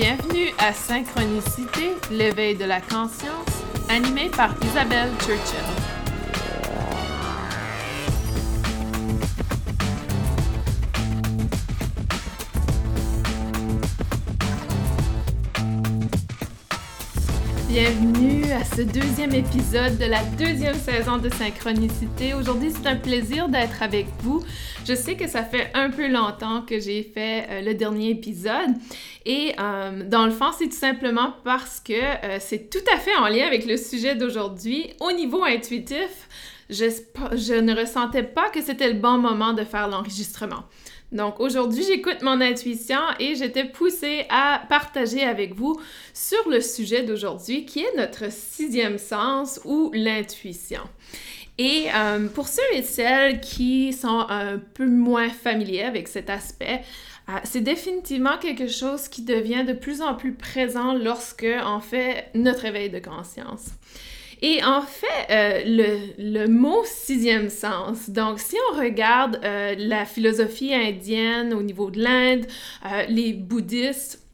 Bienvenue à Synchronicité, l'éveil de la conscience, animé par Isabelle Churchill. Bienvenue à ce deuxième épisode de la deuxième saison de Synchronicité. Aujourd'hui, c'est un plaisir d'être avec vous. Je sais que ça fait un peu longtemps que j'ai fait euh, le dernier épisode et euh, dans le fond, c'est tout simplement parce que euh, c'est tout à fait en lien avec le sujet d'aujourd'hui. Au niveau intuitif, je, je ne ressentais pas que c'était le bon moment de faire l'enregistrement. Donc aujourd'hui, j'écoute mon intuition et j'étais poussée à partager avec vous sur le sujet d'aujourd'hui qui est notre sixième sens ou l'intuition. Et euh, pour ceux et celles qui sont un peu moins familiers avec cet aspect, euh, c'est définitivement quelque chose qui devient de plus en plus présent lorsque on fait notre éveil de conscience. Et en fait, euh, le, mot sixième sens, donc si on regarde euh, la philosophie indienne au niveau de l'Inde, euh, les bouddhistes,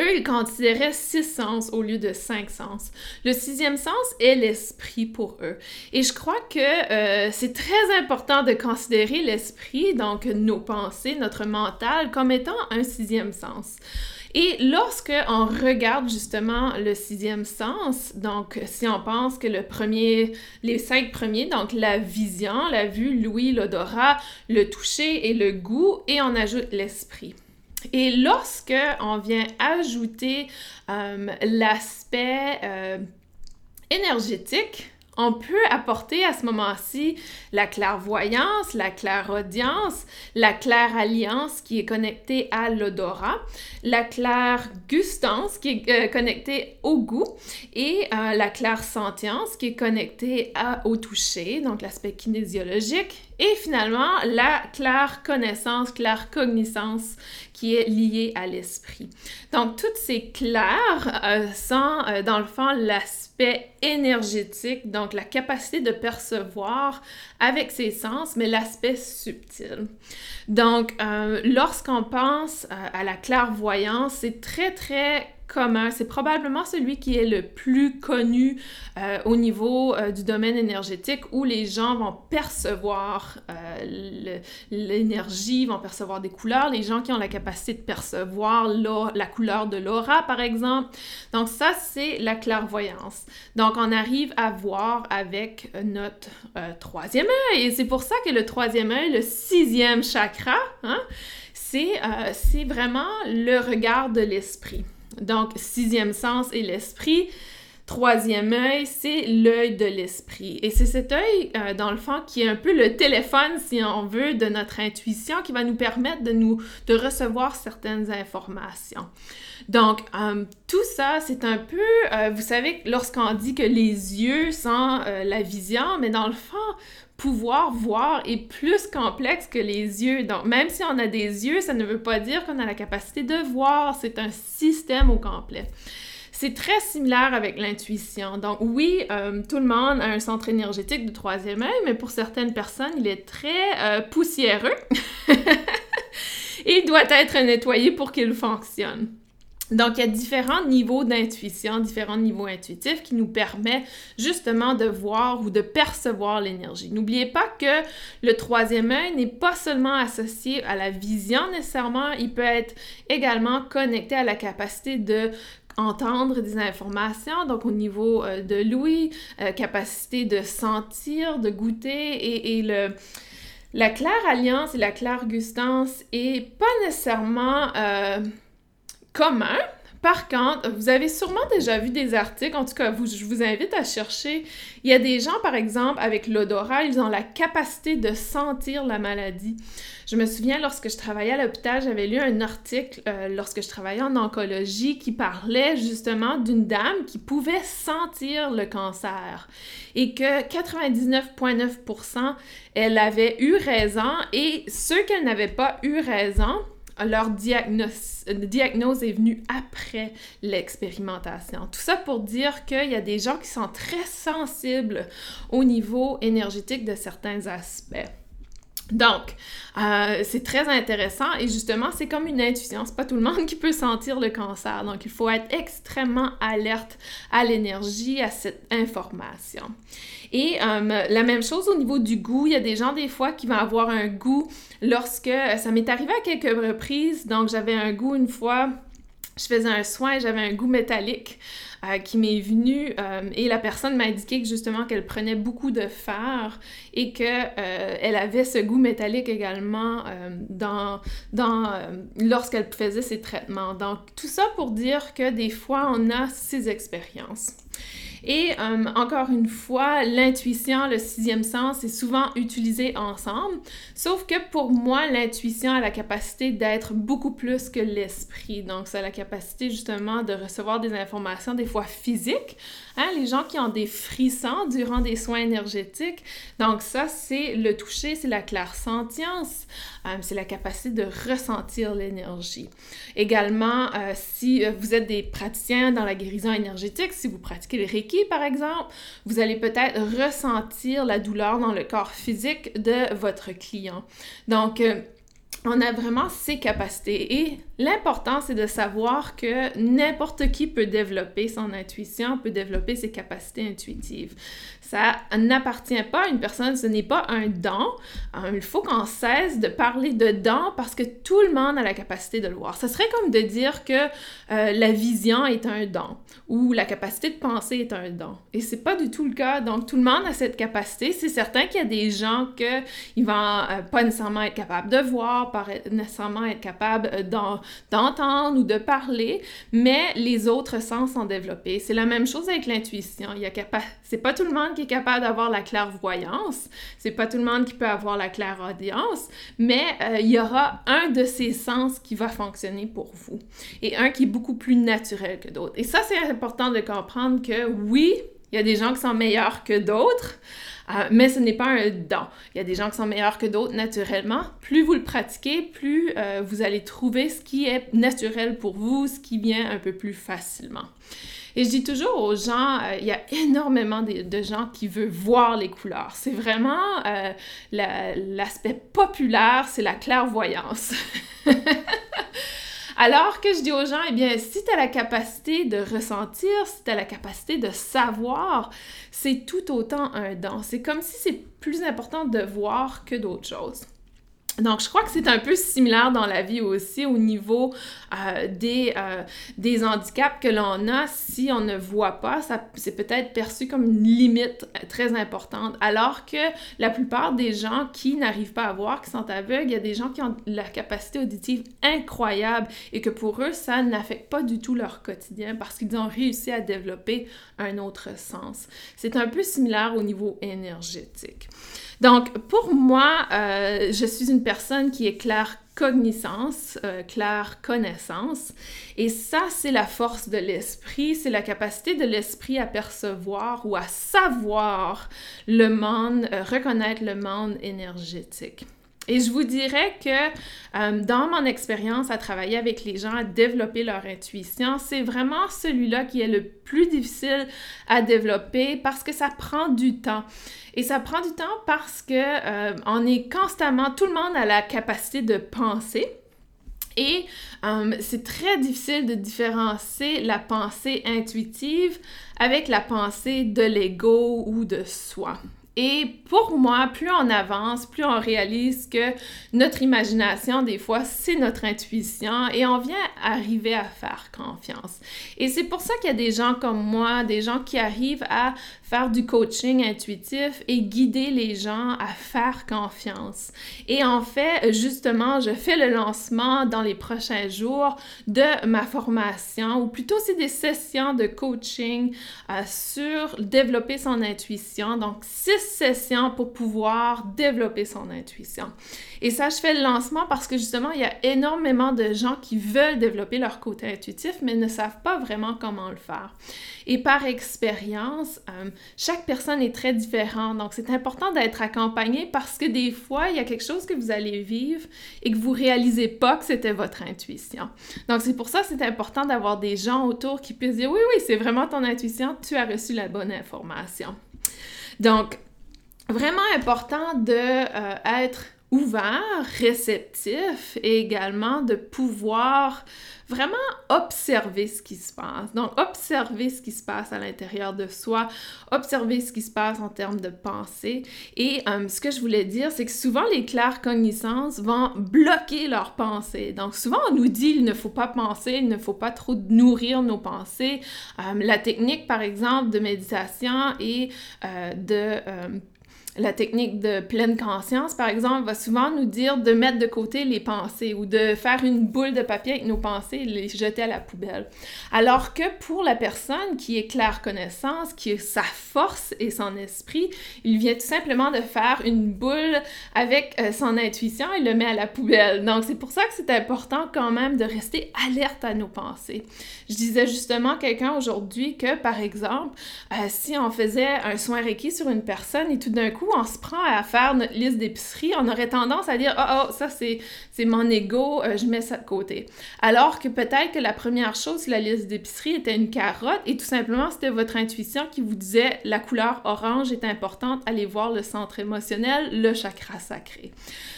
eux, ils considéraient six sens au lieu de cinq sens. Le sixième sens est l'esprit pour eux. Et je crois que c'est très important de considérer l'esprit, donc nos pensées, notre mental, comme étant un sixième sens. Et lorsque on regarde justement le sixième sens, donc si on pense que le premier, les cinq premiers, donc la vision, la vue, l'ouïe, l'odorat, le toucher et le goût, et on ajoute l'esprit. Et lorsque on vient ajouter euh, l'aspect euh, énergétique, on peut apporter à ce moment-ci la clairvoyance, la clairaudience, la claire-alliance qui est connectée à l'odorat, la claire-gustance qui est euh, connectée au goût et euh, la claire-sentience qui est connectée au toucher, donc l'aspect kinésiologique, et finalement la claire-connaissance, claire-cognissance qui est liée à l'esprit. Donc toutes ces clairs euh, sont dans le fond l'aspect énergétique, la capacité de percevoir avec ses sens, mais l'aspect subtil. Donc, euh, lorsqu'on pense euh, à la clairvoyance, c'est très, très commun. C'est probablement celui qui est le plus connu euh, au niveau euh, du domaine énergétique où les gens vont percevoir euh, l'énergie, vont percevoir des couleurs. Les gens qui ont la capacité de percevoir la couleur de l'aura, par exemple. Donc ça, c'est la clairvoyance. Donc on arrive à voir avec notre troisième œil. Et c'est pour ça que le troisième œil, le sixième chakra, hein, c'est vraiment le regard de l'esprit. Donc, sixième sens est l'esprit. Troisième œil, c'est l'œil de l'esprit. Et c'est cet œil, euh, dans le fond, qui est un peu le téléphone, si on veut, de notre intuition, qui va nous permettre de nous recevoir certaines informations. Donc, euh, tout ça, c'est un peu, euh, vous savez, lorsqu'on dit que les yeux sont la vision, mais dans le fond, pouvoir voir est plus complexe que les yeux. Donc, même si on a des yeux, ça ne veut pas dire qu'on a la capacité de voir. C'est un système au complet. C'est très similaire avec l'intuition. Donc oui, euh, tout le monde a un centre énergétique de troisième œil, mais pour certaines personnes, il est très euh, poussiéreux. Il doit être nettoyé pour qu'il fonctionne. Donc, il y a différents niveaux d'intuition, différents niveaux intuitifs qui nous permettent justement de voir ou de percevoir l'énergie. N'oubliez pas que le troisième œil n'est pas seulement associé à la vision nécessairement, il peut être également connecté à la capacité de entendre des informations, donc au niveau euh, de l'ouïe, euh, capacité de sentir, de goûter et, le, la claire alliance et la claire gustance est pas nécessairement euh, commun. Par contre, vous avez sûrement déjà vu des articles, en tout cas, je vous invite à chercher. Il y a des gens, par exemple, avec l'odorat, ils ont la capacité de sentir la maladie. Je me souviens, lorsque je travaillais à l'hôpital, j'avais lu un article, euh, lorsque je travaillais en oncologie, qui parlait justement d'une dame qui pouvait sentir le cancer et que 99,9% elle avait eu raison et ceux qu'elle n'avait pas eu raison, leur diagnose, diagnose est venue après l'expérimentation. Tout ça pour dire qu'il y a des gens qui sont très sensibles au niveau énergétique de certains aspects. Donc, euh, c'est très intéressant et justement, c'est comme une intuition. C'est pas tout le monde qui peut sentir le cancer. Donc, il faut être extrêmement alerte à l'énergie, à cette information. Et euh, la même chose au niveau du goût. Il y a des gens, des fois, qui vont avoir un goût lorsque. Ça m'est arrivé à quelques reprises. Donc, j'avais un goût une fois. Je faisais un soin j'avais un goût métallique. Euh, qui m'est venue euh, et la personne m'a indiqué que justement qu'elle prenait beaucoup de fer et qu'elle euh, avait ce goût métallique également dans, lorsqu'elle faisait ses traitements. Donc tout ça pour dire que des fois on a ces expériences. Et euh, encore une fois, l'intuition, le sixième sens, est souvent utilisé ensemble. Sauf que pour moi, l'intuition a la capacité d'être beaucoup plus que l'esprit. Donc, ça a la capacité justement de recevoir des informations des fois physiques. Hein, les gens qui ont des frissons durant des soins énergétiques. Donc, ça, c'est le toucher, c'est la clairsentience. Euh, c'est la capacité de ressentir l'énergie. Également, euh, si vous êtes des praticiens dans la guérison énergétique, si vous pratiquez le Reiki, par exemple, vous allez peut-être ressentir la douleur dans le corps physique de votre client. Donc, euh, on a vraiment ces capacités et l'important c'est de savoir que n'importe qui peut développer son intuition, peut développer ses capacités intuitives. Ça n'appartient pas à une personne, ce n'est pas un don. Euh, il faut qu'on cesse de parler de don parce que tout le monde a la capacité de le voir. Ce serait comme de dire que euh, la vision est un don ou la capacité de penser est un don. Et c'est pas du tout le cas. Donc tout le monde a cette capacité. C'est certain qu'il y a des gens que ils vont euh, pas nécessairement être capables de voir, pas nécessairement être capables d'entendre ou de parler, mais les autres sens sont développés. C'est la même chose avec l'intuition. Il y a c'est pas tout le monde qui est capable d'avoir la clairvoyance, c'est pas tout le monde qui peut avoir la clairaudience, mais euh, il y aura un de ces sens qui va fonctionner pour vous et un qui est beaucoup plus naturel que d'autres. Et ça, c'est important de comprendre que oui, il y a des gens qui sont meilleurs que d'autres, euh, mais ce n'est pas un don. Il y a des gens qui sont meilleurs que d'autres naturellement. Plus vous le pratiquez, plus euh, vous allez trouver ce qui est naturel pour vous, ce qui vient un peu plus facilement. Et je dis toujours aux gens, euh, il y a énormément de, gens qui veulent voir les couleurs. C'est vraiment l'aspect populaire, c'est la clairvoyance. Alors que je dis aux gens, eh bien, si tu as la capacité de ressentir, si tu la capacité de savoir, c'est tout autant un don. C'est comme si c'est plus important de voir que d'autres choses. Donc, je crois que c'est un peu similaire dans la vie aussi au niveau euh, des, euh, des handicaps que l'on a. Si on ne voit pas, c'est peut-être perçu comme une limite très importante. Alors que la plupart des gens qui n'arrivent pas à voir, qui sont aveugles, il y a des gens qui ont la capacité auditive incroyable et que pour eux, ça n'affecte pas du tout leur quotidien parce qu'ils ont réussi à développer un autre sens. C'est un peu similaire au niveau énergétique. Donc, pour moi, euh, je suis une personne qui est claire cognisance, euh, claire connaissance. Et ça, c'est la force de l'esprit, c'est la capacité de l'esprit à percevoir ou à savoir le monde, euh, reconnaître le monde énergétique. Et je vous dirais que euh, dans mon expérience à travailler avec les gens, à développer leur intuition, c'est vraiment celui-là qui est le plus difficile à développer parce que ça prend du temps. Et ça prend du temps parce que euh, on est constamment, tout le monde a la capacité de penser. Et euh, c'est très difficile de différencier la pensée intuitive avec la pensée de l'ego ou de soi. Et pour moi, plus on avance, plus on réalise que notre imagination, des fois, c'est notre intuition et on vient arriver à faire confiance. Et c'est pour ça qu'il y a des gens comme moi, des gens qui arrivent à faire du coaching intuitif et guider les gens à faire confiance. Et en fait, justement, je fais le lancement dans les prochains jours de ma formation, ou plutôt c'est des sessions de coaching euh, sur développer son intuition. Donc, six sessions pour pouvoir développer son intuition. Et ça, je fais le lancement parce que justement, il y a énormément de gens qui veulent développer leur côté intuitif, mais ne savent pas vraiment comment le faire. Et par expérience, euh, chaque personne est très différente. Donc, c'est important d'être accompagné parce que des fois, il y a quelque chose que vous allez vivre et que vous réalisez pas que c'était votre intuition. Donc, c'est pour ça que c'est important d'avoir des gens autour qui puissent dire oui, oui, c'est vraiment ton intuition, tu as reçu la bonne information. Donc, vraiment important de euh, être ouvert, réceptif et également de pouvoir vraiment observer ce qui se passe. Donc, observer ce qui se passe à l'intérieur de soi, observer ce qui se passe en termes de pensée. Et euh, ce que je voulais dire, c'est que souvent les claires connaissances vont bloquer leurs pensées. Donc, souvent on nous dit il ne faut pas penser, il ne faut pas trop nourrir nos pensées. Euh, la technique, par exemple, de méditation et de la technique de pleine conscience, par exemple, va souvent nous dire de mettre de côté les pensées ou de faire une boule de papier avec nos pensées et les jeter à la poubelle. Alors que pour la personne qui est claire connaissance, qui est sa force et son esprit, il vient tout simplement de faire une boule avec euh, son intuition et le met à la poubelle. Donc c'est pour ça que c'est important quand même de rester alerte à nos pensées. Je disais justement à quelqu'un aujourd'hui que, par exemple, euh, si on faisait un soin Reiki sur une personne et tout d'un coup on se prend à faire notre liste d'épicerie, on aurait tendance à dire oh, oh ça c'est mon ego, euh, je mets ça de côté. Alors que peut-être que la première chose sur la liste d'épicerie était une carotte et tout simplement c'était votre intuition qui vous disait la couleur orange est importante, allez voir le centre émotionnel, le chakra sacré.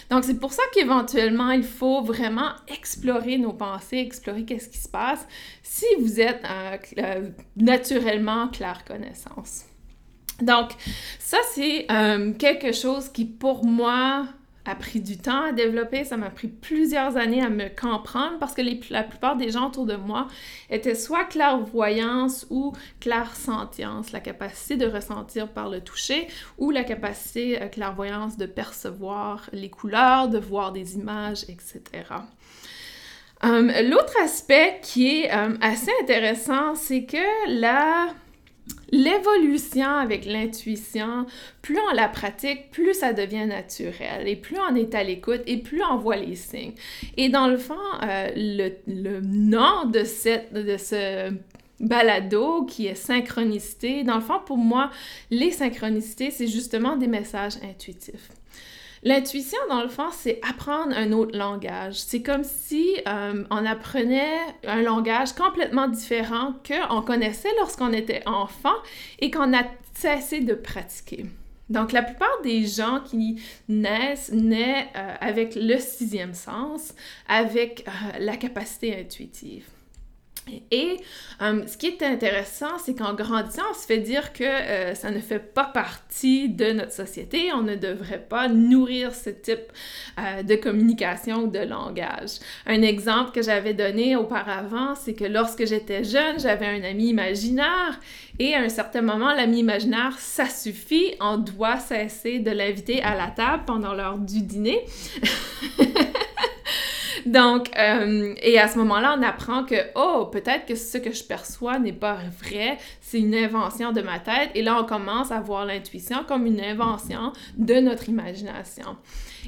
Donc c'est pour ça qu'éventuellement il faut vraiment explorer nos pensées, explorer qu'est-ce qui se passe si vous êtes euh, euh, naturellement clair connaissance. Donc, ça, c'est euh, quelque chose qui, pour moi, a pris du temps à développer. Ça m'a pris plusieurs années à me comprendre parce que la plupart des gens autour de moi étaient soit clairvoyance ou clairsentience, la capacité de ressentir par le toucher ou la capacité euh, clairvoyance de percevoir les couleurs, de voir des images, etc. Euh, l'autre aspect qui est assez intéressant, c'est que la L'évolution avec l'intuition, plus on la pratique, plus ça devient naturel et plus on est à l'écoute et plus on voit les signes. Et dans le fond, euh, le, nom de, cette, de ce balado qui est synchronicité, dans le fond, pour moi, les synchronicités, c'est justement des messages intuitifs. L'intuition, dans le fond, c'est apprendre un autre langage. C'est comme si euh, on apprenait un langage complètement différent qu'on connaissait lorsqu'on était enfant et qu'on a cessé de pratiquer. Donc, la plupart des gens qui naissent naissent euh, avec le sixième sens, avec euh, la capacité intuitive. Et euh, ce qui est intéressant, c'est qu'en grandissant, on se fait dire que euh, ça ne fait pas partie de notre société, on ne devrait pas nourrir ce type euh, de communication ou de langage. Un exemple que j'avais donné auparavant, c'est que lorsque j'étais jeune, j'avais un ami imaginaire et à un certain moment, l'ami imaginaire, ça suffit, on doit cesser de l'inviter à la table pendant l'heure du dîner. Donc, euh, et à ce moment-là, on apprend que, oh, peut-être que ce que je perçois n'est pas vrai, c'est une invention de ma tête. Et là, on commence à voir l'intuition comme une invention de notre imagination.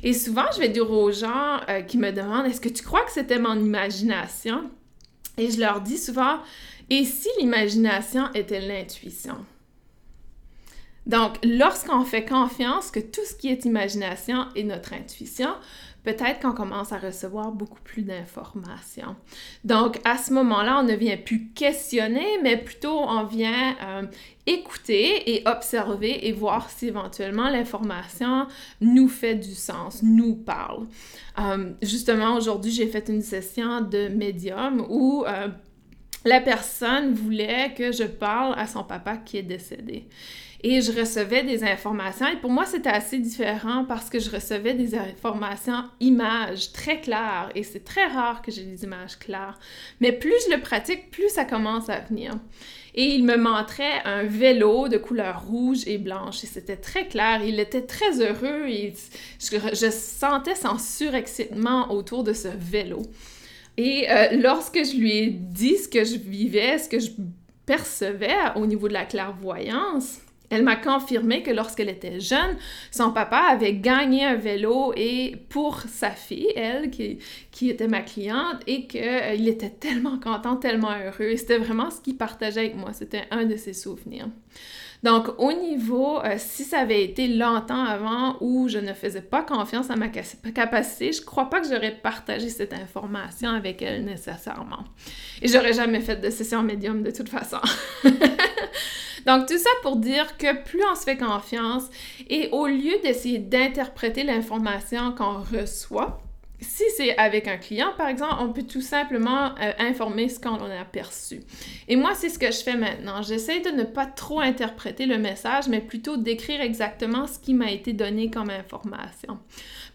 Et souvent, je vais dire aux gens euh, qui me demandent, est-ce que tu crois que c'était mon imagination? Et je leur dis souvent, et si l'imagination était l'intuition? Donc, lorsqu'on fait confiance que tout ce qui est imagination est notre intuition, peut-être qu'on commence à recevoir beaucoup plus d'informations. Donc, à ce moment-là, on ne vient plus questionner, mais plutôt on vient euh, écouter et observer et voir si éventuellement l'information nous fait du sens, nous parle. Euh, justement, aujourd'hui, j'ai fait une session de médium où... Euh, la personne voulait que je parle à son papa qui est décédé et je recevais des informations. Et pour moi, c'était assez différent parce que je recevais des informations images très claires et c'est très rare que j'ai des images claires. Mais plus je le pratique, plus ça commence à venir. Et il me montrait un vélo de couleur rouge et blanche et c'était très clair. Il était très heureux je sentais son surexcitement autour de ce vélo. Et euh, lorsque je lui ai dit ce que je vivais, ce que je percevais au niveau de la clairvoyance, elle m'a confirmé que lorsqu'elle était jeune, son papa avait gagné un vélo et pour sa fille, elle, qui, était ma cliente, et qu'il euh, était tellement content, tellement heureux. C'était vraiment ce qu'il partageait avec moi. C'était un de ses souvenirs. Donc, au niveau, euh, si ça avait été longtemps avant où je ne faisais pas confiance à ma capacité, je crois pas que j'aurais partagé cette information avec elle nécessairement. Et j'aurais jamais fait de session médium de toute façon. Donc, tout ça pour dire que plus on se fait confiance et au lieu d'essayer d'interpréter l'information qu'on reçoit, si c'est avec un client, par exemple, on peut tout simplement euh, informer ce qu'on a perçu. Et moi, c'est ce que je fais maintenant. J'essaie de ne pas trop interpréter le message, mais plutôt d'écrire exactement ce qui m'a été donné comme information.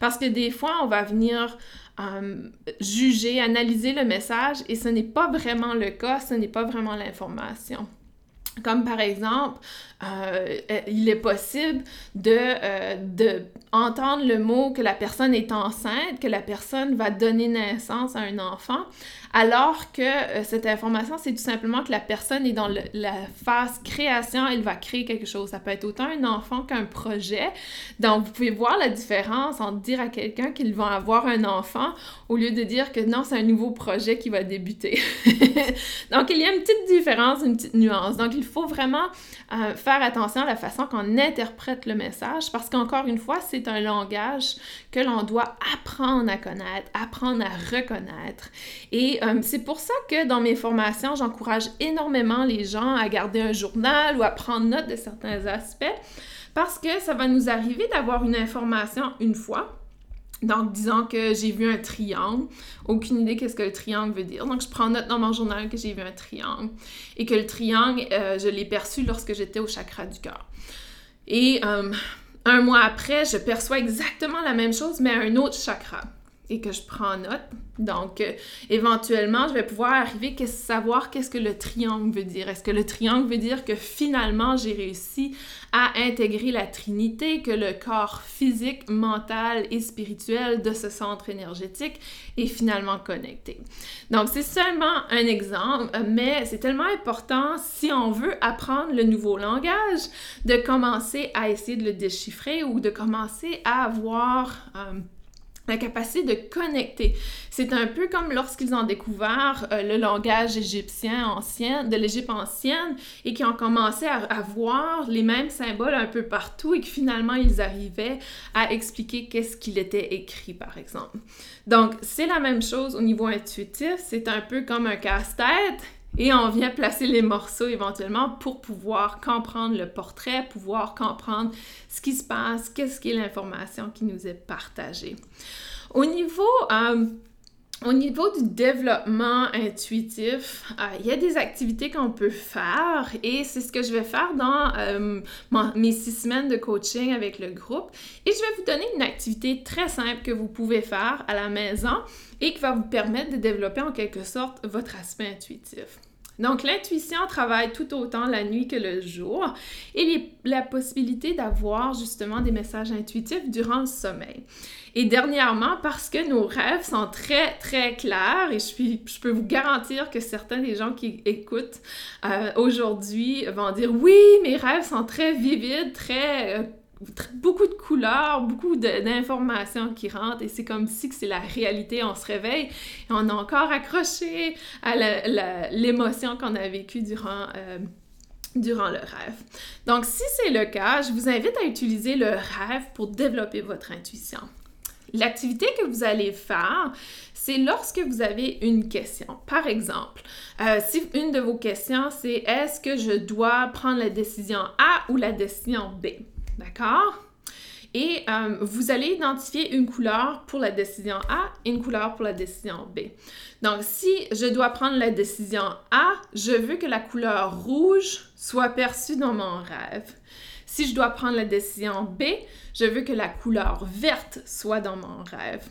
Parce que des fois, on va venir euh, juger, analyser le message et ce n'est pas vraiment le cas, ce n'est pas vraiment l'information. Comme par exemple, euh, il est possible de, euh, de, entendre le mot que la personne est enceinte, que la personne va donner naissance à un enfant, alors que euh, cette information, c'est tout simplement que la personne est dans la phase création, elle va créer quelque chose. Ça peut être autant un enfant qu'un projet. Donc, vous pouvez voir la différence entre dire à quelqu'un qu'il va avoir un enfant au lieu de dire que non, c'est un nouveau projet qui va débuter. Donc, il y a une petite différence, une petite nuance. Donc, il faut vraiment euh, faire attention à la façon qu'on interprète le message parce qu'encore une fois, c'est un langage que l'on doit apprendre à connaître, apprendre à reconnaître. Et euh, c'est pour ça que dans mes formations, j'encourage énormément les gens à garder un journal ou à prendre note de certains aspects parce que ça va nous arriver d'avoir une information une fois. Donc, disons que j'ai vu un triangle, aucune idée qu'est-ce que le triangle veut dire. Donc, je prends note dans mon journal que j'ai vu un triangle et que le triangle, euh, je l'ai perçu lorsque j'étais au chakra du cœur. Et euh, un mois après, je perçois exactement la même chose, mais un autre chakra et que je prends note. Donc, euh, éventuellement, je vais pouvoir arriver à savoir qu'est-ce que le triangle veut dire. Est-ce que le triangle veut dire que finalement, j'ai réussi à intégrer la Trinité, que le corps physique, mental et spirituel de ce centre énergétique est finalement connecté? Donc, c'est seulement un exemple, mais c'est tellement important si on veut apprendre le nouveau langage, de commencer à essayer de le déchiffrer ou de commencer à avoir... Euh, la capacité de connecter. C'est un peu comme lorsqu'ils ont découvert euh, le langage égyptien ancien, de l'Égypte ancienne, et qui ont commencé à, à, voir les mêmes symboles un peu partout et que finalement ils arrivaient à expliquer qu'est-ce qu'il était écrit, par exemple. Donc, c'est la même chose au niveau intuitif. C'est un peu comme un casse-tête et on vient placer les morceaux éventuellement pour pouvoir comprendre le portrait, pouvoir comprendre ce qui se passe, qu'est-ce qui est l'information qui nous est partagée. Au niveau, euh, au niveau du développement intuitif, euh, il y a des activités qu'on peut faire et c'est ce que je vais faire dans euh, mes six semaines de coaching avec le groupe. Et je vais vous donner une activité très simple que vous pouvez faire à la maison et qui va vous permettre de développer en quelque sorte votre aspect intuitif. Donc, l'intuition travaille tout autant la nuit que le jour et la possibilité d'avoir justement des messages intuitifs durant le sommeil. Et dernièrement, parce que nos rêves sont très, très clairs, et je, peux vous garantir que certains des gens qui écoutent euh, aujourd'hui vont dire oui, mes rêves sont très vivides, très... Euh, beaucoup de couleurs, beaucoup d'informations qui rentrent et c'est comme si c'est la réalité. On se réveille et on est encore accroché à l'émotion qu'on a vécue durant, euh, durant le rêve. Donc, si c'est le cas, je vous invite à utiliser le rêve pour développer votre intuition. L'activité que vous allez faire, c'est lorsque vous avez une question. Par exemple, euh, si une de vos questions, c'est est-ce que je dois prendre la décision A ou la décision B? D'accord? Et euh, vous allez identifier une couleur pour la décision A et une couleur pour la décision B. Donc, si je dois prendre la décision A, je veux que la couleur rouge soit perçue dans mon rêve. Si je dois prendre la décision B, je veux que la couleur verte soit dans mon rêve.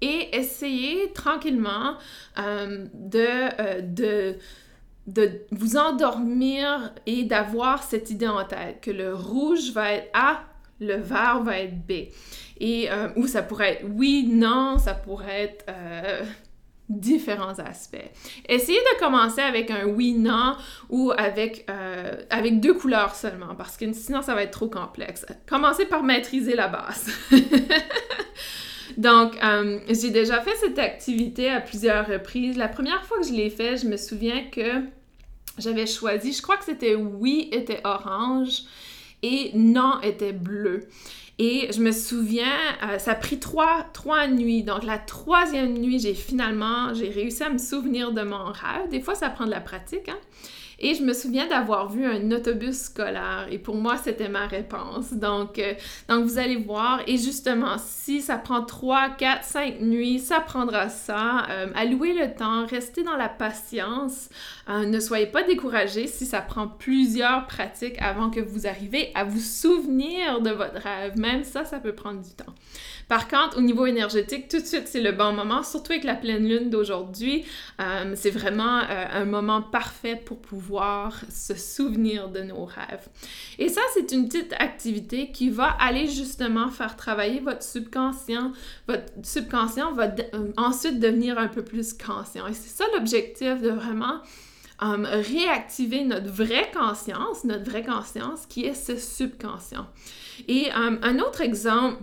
Et essayez tranquillement euh, de, euh, de de vous endormir et d'avoir cette idée en tête que le rouge va être A, le vert va être B. Et, euh, ou ça pourrait être oui, non, ça pourrait être euh, différents aspects. Essayez de commencer avec un oui, non ou avec, euh, avec deux couleurs seulement parce que sinon ça va être trop complexe. Commencez par maîtriser la base. Donc, j'ai déjà fait cette activité à plusieurs reprises. La première fois que je l'ai fait, je me souviens que j'avais choisi, je crois que c'était oui était orange et non était bleu. Et je me souviens, euh, ça a pris trois, trois nuits. Donc la troisième nuit, j'ai finalement, j'ai réussi à me souvenir de mon rêve. Des fois, ça prend de la pratique, hein? Et je me souviens d'avoir vu un autobus scolaire et pour moi, c'était ma réponse. Donc, euh, donc, vous allez voir. Et justement, si ça prend 3, 4, 5 nuits, ça prendra ça. Euh, allouez le temps, restez dans la patience. Euh, ne soyez pas découragés si ça prend plusieurs pratiques avant que vous arrivez à vous souvenir de votre rêve. Même ça, ça peut prendre du temps. Par contre, au niveau énergétique, tout de suite, c'est le bon moment, surtout avec la pleine lune d'aujourd'hui. C'est vraiment un moment parfait pour pouvoir se souvenir de nos rêves. Et ça, c'est une petite activité qui va aller justement faire travailler votre subconscient. Votre subconscient va euh, ensuite devenir un peu plus conscient. Et c'est ça l'objectif de vraiment réactiver notre vraie conscience, notre vraie conscience qui est ce subconscient. Et un autre exemple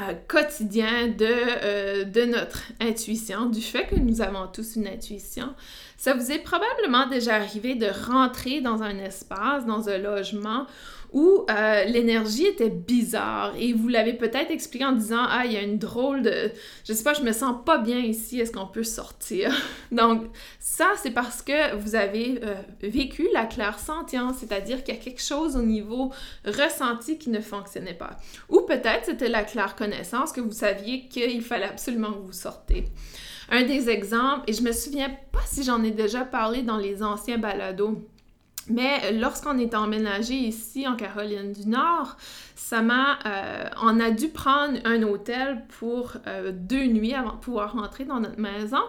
euh, quotidien de, euh, de notre intuition, du fait que nous avons tous une intuition, ça vous est probablement déjà arrivé de rentrer dans un espace, dans un logement où euh, l'énergie était bizarre. Et vous l'avez peut-être expliqué en disant ah il y a une drôle de je sais pas je me sens pas bien ici est-ce qu'on peut sortir donc ça c'est parce que vous avez euh, vécu la claire sentience c'est-à-dire qu'il y a quelque chose au niveau ressenti qui ne fonctionnait pas. Ou peut-être c'était la claire connaissance que vous saviez qu'il fallait absolument que vous sortez un des exemples et je me souviens pas si j'en ai déjà parlé dans les anciens balados mais lorsqu'on est emménagé ici en Caroline du Nord, ça m'a, euh, on a dû prendre un hôtel pour euh, deux nuits avant de pouvoir rentrer dans notre maison.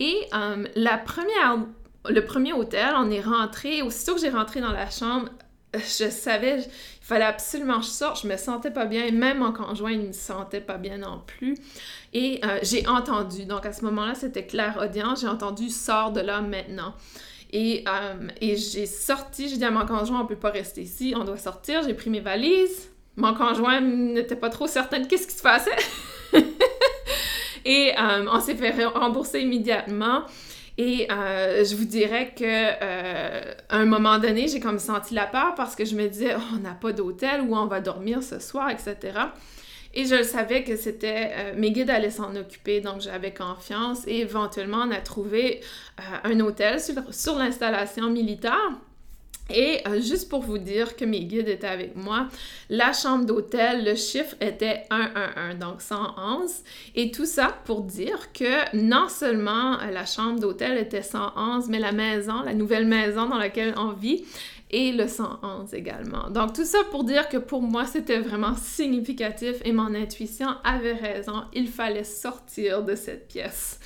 Et euh, la première, le premier hôtel, on est rentré, aussitôt que j'ai rentré dans la chambre, je savais, il fallait absolument que je sorte, je me sentais pas bien, même mon conjoint, il me sentait pas bien non plus. Et j'ai entendu, donc à ce moment-là, c'était clair audience, j'ai entendu « sors de là maintenant ». Euh, et, j'ai sorti, j'ai dit à mon conjoint, on peut pas rester ici, on doit sortir. J'ai pris mes valises. Mon conjoint n'était pas trop certain de qu'est-ce qui se passait. et euh, on s'est fait rembourser immédiatement. Et euh, je vous dirais que un moment donné, j'ai comme senti la peur parce que je me disais, oh, on n'a pas d'hôtel où on va dormir ce soir, etc. Et je savais que c'était, euh, mes guides allaient s'en occuper, donc j'avais confiance. Et éventuellement, on a trouvé euh, un hôtel sur, l'installation militaire. Et euh, juste pour vous dire que mes guides étaient avec moi, la chambre d'hôtel, le chiffre était 111, donc 111. Et tout ça pour dire que non seulement la chambre d'hôtel était 111, mais la maison, la nouvelle maison dans laquelle on vit, et le 111 également. Donc tout ça pour dire que pour moi, c'était vraiment significatif et mon intuition avait raison, il fallait sortir de cette pièce.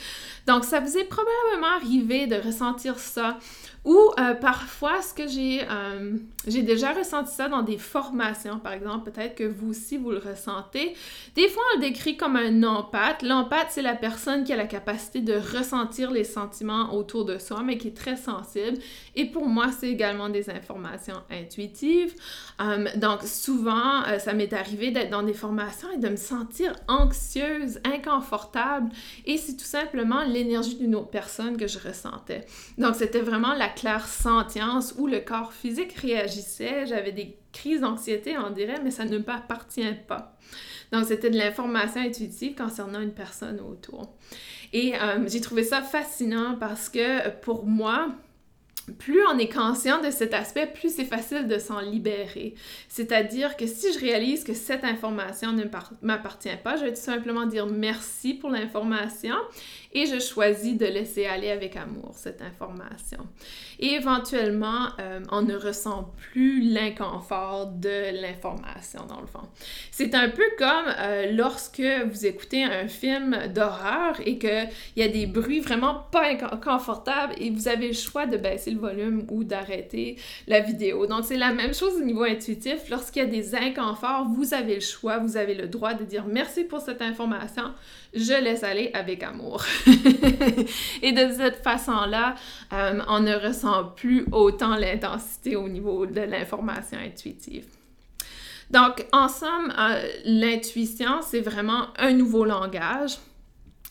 Donc ça vous est probablement arrivé de ressentir ça ou euh, parfois, ce que j'ai, euh, j'ai déjà ressenti ça dans des formations, par exemple, peut-être que vous aussi vous le ressentez. Des fois, on le décrit comme un empathe. L'empathe, c'est la personne qui a la capacité de ressentir les sentiments autour de soi, mais qui est très sensible. Et pour moi, c'est également des informations intuitives. Euh, donc, souvent, ça m'est arrivé d'être dans des formations et de me sentir anxieuse, inconfortable. Et c'est tout simplement l'énergie d'une autre personne que je ressentais. Donc, c'était vraiment la claire sentience où le corps physique réagissait. J'avais des crises d'anxiété, on dirait, mais ça ne m'appartient pas. Donc, c'était de l'information intuitive concernant une personne autour. Et euh, j'ai trouvé ça fascinant parce que pour moi, plus on est conscient de cet aspect, plus c'est facile de s'en libérer. C'est-à-dire que si je réalise que cette information ne m'appartient pas, je vais tout simplement dire merci pour l'information et je choisis de laisser aller avec amour cette information. Et éventuellement, euh, on ne ressent plus l'inconfort de l'information dans le fond. C'est un peu comme euh, lorsque vous écoutez un film d'horreur et qu'il y a des bruits vraiment pas inconfortables et vous avez le choix de baisser le volume ou d'arrêter la vidéo. Donc c'est la même chose au niveau intuitif. Lorsqu'il y a des inconforts, vous avez le choix, vous avez le droit de dire merci pour cette information je laisse aller avec amour. et de cette façon-là, euh, on ne ressent plus autant l'intensité au niveau de l'information intuitive. Donc, en somme, euh, l'intuition, c'est vraiment un nouveau langage.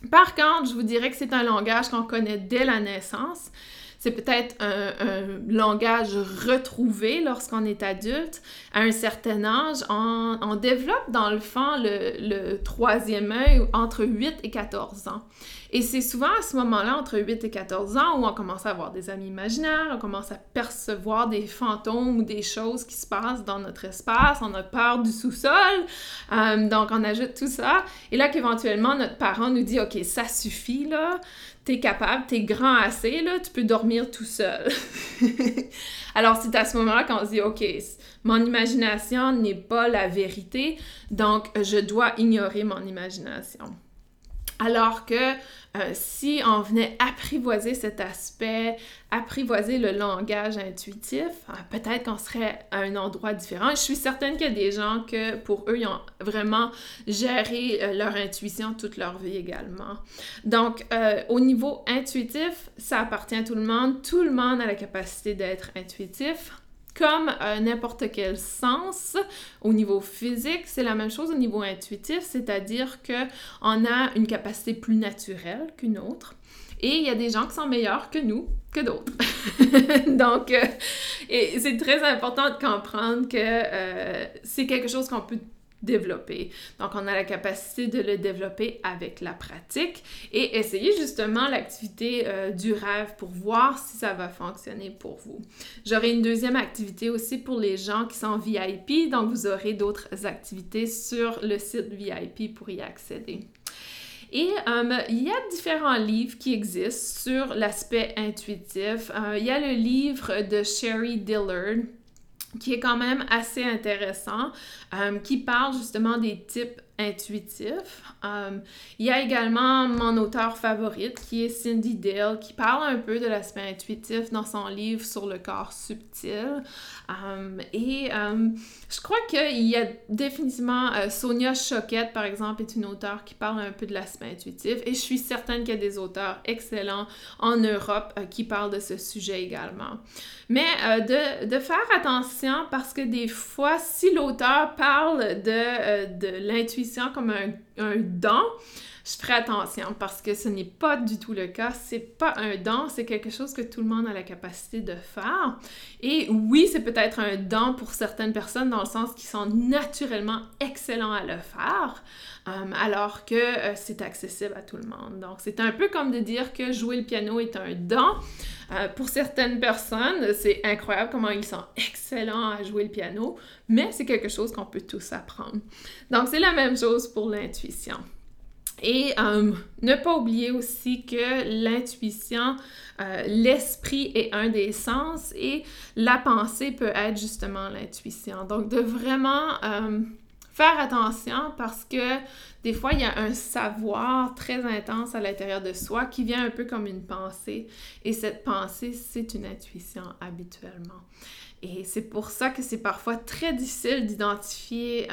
Par contre, je vous dirais que c'est un langage qu'on connaît dès la naissance. C'est peut-être un, langage retrouvé lorsqu'on est adulte. À un certain âge, on, développe dans le fond le, le troisième œil entre 8 et 14 ans. Et c'est souvent à ce moment-là, entre 8 et 14 ans, où on commence à avoir des amis imaginaires, on commence à percevoir des fantômes ou des choses qui se passent dans notre espace, on a peur du sous-sol, euh, donc on ajoute tout ça. Et là qu'éventuellement, notre parent nous dit, OK, ça suffit, là, t'es capable, t'es grand assez, là, tu peux dormir tout seul. Alors c'est à ce moment-là qu'on se dit, OK, mon imagination n'est pas la vérité, donc je dois ignorer mon imagination. Alors que euh, si on venait apprivoiser cet aspect, apprivoiser le langage intuitif, euh, peut-être qu'on serait à un endroit différent. Je suis certaine qu'il y a des gens que pour eux, ils ont vraiment géré euh, leur intuition toute leur vie également. Donc, au niveau intuitif, ça appartient à tout le monde. Tout le monde a la capacité d'être intuitif comme euh, n'importe quel sens au niveau physique, c'est la même chose au niveau intuitif, c'est-à-dire que on a une capacité plus naturelle qu'une autre. Et il y a des gens qui sont meilleurs que nous, que d'autres. Donc, euh, c'est très important de comprendre que euh, c'est quelque chose qu'on peut développer. Donc, on a la capacité de le développer avec la pratique et essayer justement l'activité euh, du rêve pour voir si ça va fonctionner pour vous. J'aurai une deuxième activité aussi pour les gens qui sont VIP, donc vous aurez d'autres activités sur le site VIP pour y accéder. Et euh, il y a différents livres qui existent sur l'aspect intuitif. Euh, il y a le livre de Sherry Dillard qui est quand même assez intéressant, euh, qui parle justement des types intuitif. Um, il y a également mon auteur favorite qui est Cindy Dale qui parle un peu de l'aspect intuitif dans son livre sur le corps subtil. Um, et um, je crois qu'il y a définitivement euh, Sonia Choquette par exemple est une auteure qui parle un peu de l'aspect intuitif et je suis certaine qu'il y a des auteurs excellents en Europe euh, qui parlent de ce sujet également. Mais euh, de, de, faire attention parce que des fois si l'auteur parle de, de l'intuition comme un, don, je ferai attention parce que ce n'est pas du tout le cas. C'est pas un don, c'est quelque chose que tout le monde a la capacité de faire. Et oui, c'est peut-être un don pour certaines personnes dans le sens qu'ils sont naturellement excellents à le faire, euh, alors que euh, c'est accessible à tout le monde. Donc, c'est un peu comme de dire que jouer le piano est un don. Euh, pour certaines personnes, c'est incroyable comment ils sont excellents à jouer le piano, mais c'est quelque chose qu'on peut tous apprendre. Donc, c'est la même chose pour l'intuition. Et euh, ne pas oublier aussi que l'intuition, euh, l'esprit est un des sens et la pensée peut être justement l'intuition. Donc de vraiment faire attention parce que des fois, il y a un savoir très intense à l'intérieur de soi qui vient un peu comme une pensée. Et cette pensée, c'est une intuition habituellement. Et c'est pour ça que c'est parfois très difficile d'identifier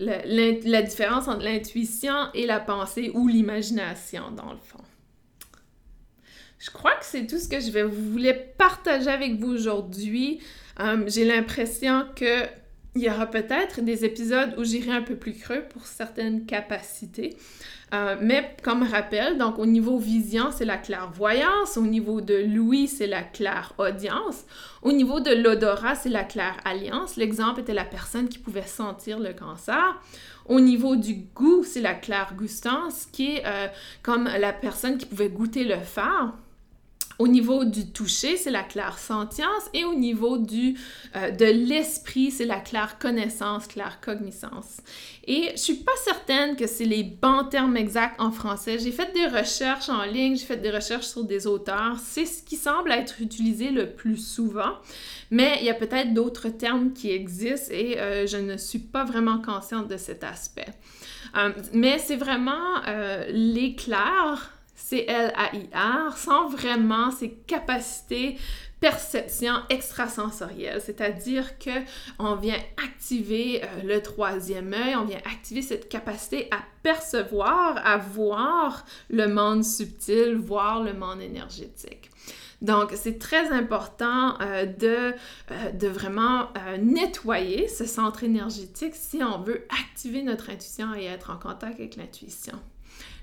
la, différence entre l'intuition et la pensée ou l'imagination, dans le fond. Je crois que c'est tout ce que je voulais partager avec vous aujourd'hui. Euh, j'ai l'impression que il y aura peut-être des épisodes où j'irai un peu plus creux pour certaines capacités. Euh, mais comme rappel, donc au niveau vision, c'est la clairvoyance. Au niveau de l'ouïe, c'est la claire-audience. Au niveau de l'odorat, c'est la claire-alliance. L'exemple était la personne qui pouvait sentir le cancer. Au niveau du goût, c'est la claire-gustance, qui est euh, comme la personne qui pouvait goûter le phare. Au niveau du toucher, c'est la claire sentience et au niveau du, euh, de l'esprit, c'est la claire connaissance, claire cognisance. Et je suis pas certaine que c'est les bons termes exacts en français. J'ai fait des recherches en ligne, j'ai fait des recherches sur des auteurs. C'est ce qui semble être utilisé le plus souvent, mais il y a peut-être d'autres termes qui existent et euh, je ne suis pas vraiment consciente de cet aspect. Euh, mais c'est vraiment l'éclair C-L-A-I-R, sans vraiment ses capacités perception extrasensorielle, c'est-à-dire que on vient activer euh, le troisième œil, on vient activer cette capacité à percevoir, à voir le monde subtil, voir le monde énergétique. Donc, c'est très important euh, de, euh, de, vraiment nettoyer ce centre énergétique si on veut activer notre intuition et être en contact avec l'intuition.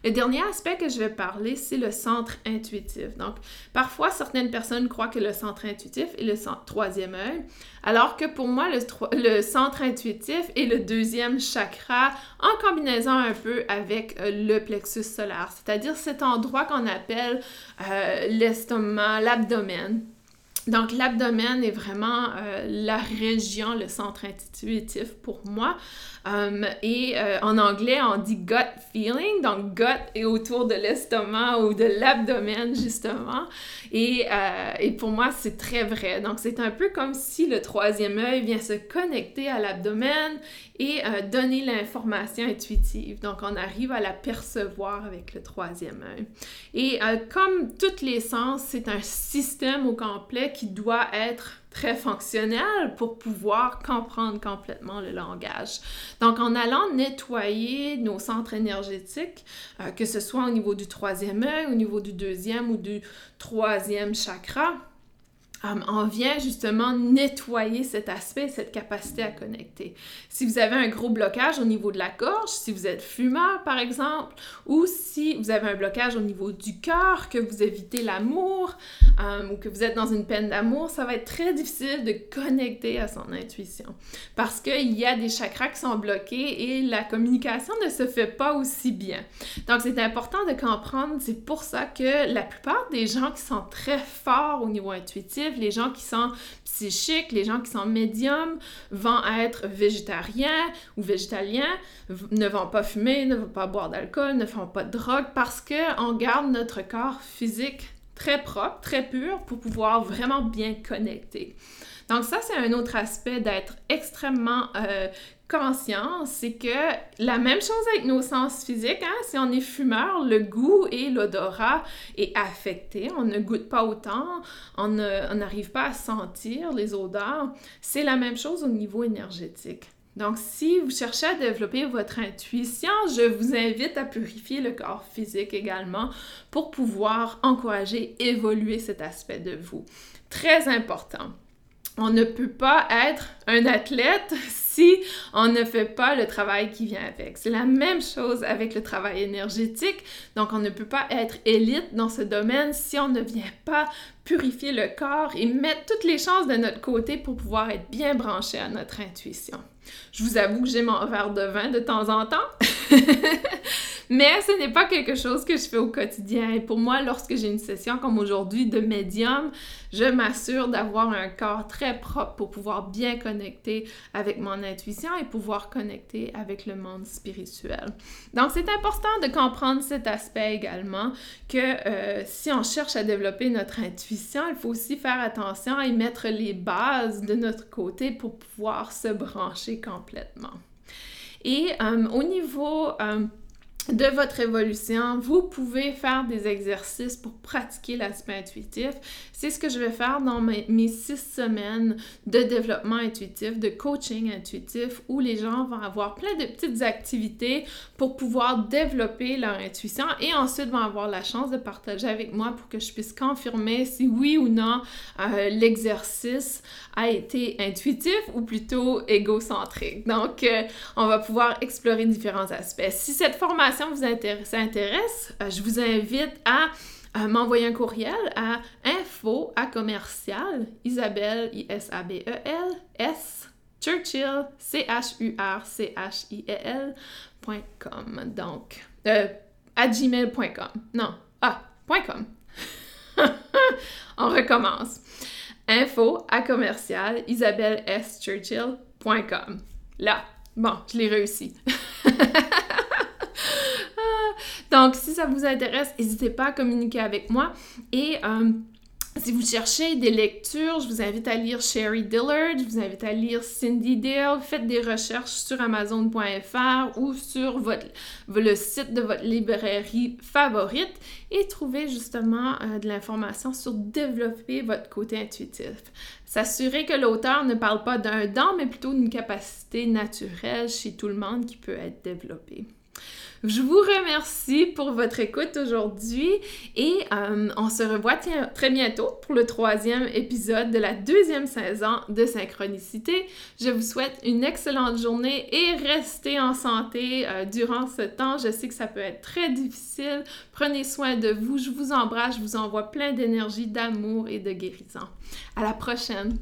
Le dernier aspect que je vais parler, c'est le centre intuitif. Donc, parfois, certaines personnes croient que le centre intuitif est le troisième œil, alors que pour moi, le, centre intuitif est le deuxième chakra en combinaison un peu avec euh, le plexus solaire, c'est-à-dire cet endroit qu'on appelle euh, l'estomac, l'abdomen. Donc, l'abdomen est vraiment euh, la région, le centre intuitif pour moi. Um, et euh, en anglais, on dit gut feeling. Donc, gut est autour de l'estomac ou de l'abdomen, justement. Et, euh, et, pour moi, c'est très vrai. Donc, c'est un peu comme si le troisième œil vient se connecter à l'abdomen et euh, donner l'information intuitive. Donc, on arrive à la percevoir avec le troisième œil. Et comme tous les sens, c'est un système au complet qui doit être très fonctionnel pour pouvoir comprendre complètement le langage. Donc, en allant nettoyer nos centres énergétiques, euh, que ce soit au niveau du troisième œil, au niveau du deuxième ou du troisième chakra, On vient justement nettoyer cet aspect, cette capacité à connecter. Si vous avez un gros blocage au niveau de la gorge, si vous êtes fumeur par exemple, ou si vous avez un blocage au niveau du cœur, que vous évitez l'amour um, ou que vous êtes dans une peine d'amour, ça va être très difficile de connecter à son intuition parce qu'il y a des chakras qui sont bloqués et la communication ne se fait pas aussi bien. Donc c'est important de comprendre, c'est pour ça que la plupart des gens qui sont très forts au niveau intuitif, les gens qui sont psychiques, les gens qui sont médiums vont être végétariens ou végétaliens, ne vont pas fumer, ne vont pas boire d'alcool, ne font pas de drogue parce qu'on garde notre corps physique très propre, très pur pour pouvoir vraiment bien connecter. Donc ça, c'est un autre aspect d'être extrêmement euh, conscience, c'est que la même chose avec nos sens physiques, hein, si on est fumeur, le goût et l'odorat est affecté, on ne goûte pas autant, on n'arrive pas à sentir les odeurs. C'est la même chose au niveau énergétique. Donc, si vous cherchez à développer votre intuition, je vous invite à purifier le corps physique également pour pouvoir encourager, évoluer cet aspect de vous. Très important on ne peut pas être un athlète si on ne fait pas le travail qui vient avec. C'est la même chose avec le travail énergétique. Donc, on ne peut pas être élite dans ce domaine si on ne vient pas purifier le corps et mettre toutes les chances de notre côté pour pouvoir être bien branché à notre intuition. Je vous avoue que j'ai mon verre de vin de temps en temps. Mais ce n'est pas quelque chose que je fais au quotidien. Et pour moi, lorsque j'ai une session comme aujourd'hui de médium, je m'assure d'avoir un corps très propre pour pouvoir bien connecter avec mon intuition et pouvoir connecter avec le monde spirituel. Donc, c'est important de comprendre cet aspect également que euh, si on cherche à développer notre intuition, il faut aussi faire attention y mettre les bases de notre côté pour pouvoir se brancher complètement. Et euh, au niveau euh, de votre évolution, vous pouvez faire des exercices pour pratiquer l'aspect intuitif. C'est ce que je vais faire dans mes, six semaines de développement intuitif, de coaching intuitif, où les gens vont avoir plein de petites activités pour pouvoir développer leur intuition et ensuite vont avoir la chance de partager avec moi pour que je puisse confirmer si oui ou non euh, l'exercice a été intuitif ou plutôt égocentrique. Donc, euh, on va pouvoir explorer différents aspects. Si cette formation vous intéresse, euh, je vous invite à m'envoyer un courriel à info à commercial Isabelle I S E Churchill C H U R C H I e donc euh, à gmail.com non ah .com. On recommence. Info à commercial Isabelle S là bon je l'ai réussi Donc, si ça vous intéresse, n'hésitez pas à communiquer avec moi. Et euh, si vous cherchez des lectures, je vous invite à lire Sherry Dillard, je vous invite à lire Cindy Dale. Faites des recherches sur Amazon.fr ou sur votre, le site de votre librairie favorite et trouvez justement euh, de l'information sur développer votre côté intuitif. S'assurer que l'auteur ne parle pas d'un don, mais plutôt d'une capacité naturelle chez tout le monde qui peut être développée. Je vous remercie pour votre écoute aujourd'hui et euh, on se revoit très bientôt pour le troisième épisode de la deuxième saison de Synchronicité. Je vous souhaite une excellente journée et restez en santé euh, durant ce temps. Je sais que ça peut être très difficile. Prenez soin de vous. Je vous embrasse. Je vous envoie plein d'énergie, d'amour et de guérison. À la prochaine.